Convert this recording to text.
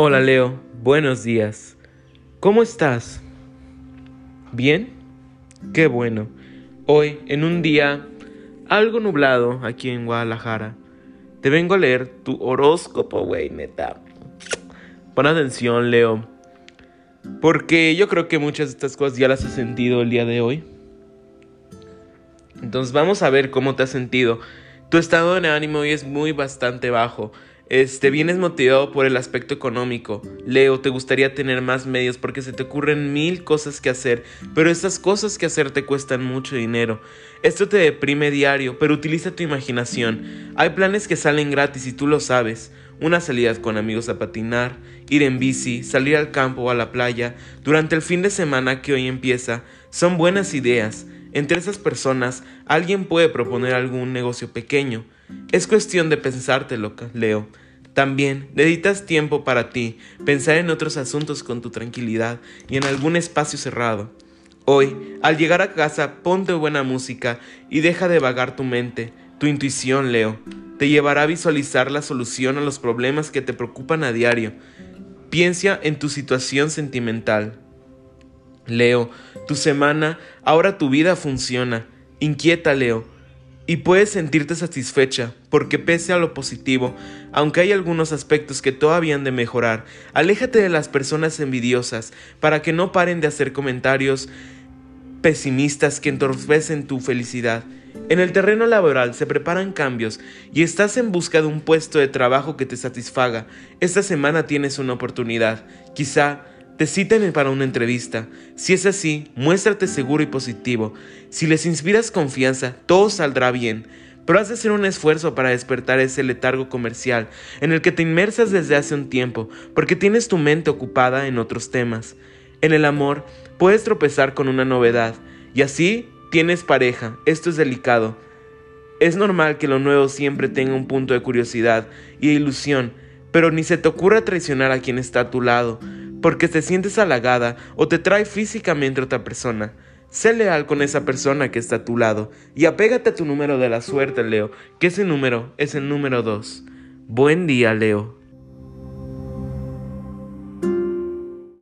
Hola Leo, buenos días. ¿Cómo estás? ¿Bien? Qué bueno. Hoy, en un día algo nublado aquí en Guadalajara, te vengo a leer tu horóscopo, güey, neta. Pon atención, Leo. Porque yo creo que muchas de estas cosas ya las has sentido el día de hoy. Entonces vamos a ver cómo te has sentido. Tu estado de ánimo hoy es muy bastante bajo. Este, vienes motivado por el aspecto económico. Leo, te gustaría tener más medios porque se te ocurren mil cosas que hacer, pero estas cosas que hacer te cuestan mucho dinero. Esto te deprime diario, pero utiliza tu imaginación. Hay planes que salen gratis y tú lo sabes. Una salida con amigos a patinar, ir en bici, salir al campo o a la playa durante el fin de semana que hoy empieza, son buenas ideas. Entre esas personas, alguien puede proponer algún negocio pequeño. Es cuestión de pensártelo, Leo. También necesitas tiempo para ti, pensar en otros asuntos con tu tranquilidad y en algún espacio cerrado. Hoy, al llegar a casa, ponte buena música y deja de vagar tu mente. Tu intuición, Leo, te llevará a visualizar la solución a los problemas que te preocupan a diario. Piensa en tu situación sentimental. Leo, tu semana, ahora tu vida funciona. Inquieta, Leo y puedes sentirte satisfecha, porque pese a lo positivo, aunque hay algunos aspectos que todavía han de mejorar, aléjate de las personas envidiosas para que no paren de hacer comentarios pesimistas que entorpecen tu felicidad. En el terreno laboral se preparan cambios y estás en busca de un puesto de trabajo que te satisfaga. Esta semana tienes una oportunidad. Quizá te citen para una entrevista. Si es así, muéstrate seguro y positivo. Si les inspiras confianza, todo saldrá bien. Pero has de hacer un esfuerzo para despertar ese letargo comercial en el que te inmersas desde hace un tiempo, porque tienes tu mente ocupada en otros temas. En el amor, puedes tropezar con una novedad, y así tienes pareja. Esto es delicado. Es normal que lo nuevo siempre tenga un punto de curiosidad y ilusión, pero ni se te ocurra traicionar a quien está a tu lado, porque te sientes halagada o te trae físicamente otra persona. Sé leal con esa persona que está a tu lado y apégate a tu número de la suerte, Leo, que ese número es el número 2. Buen día, Leo.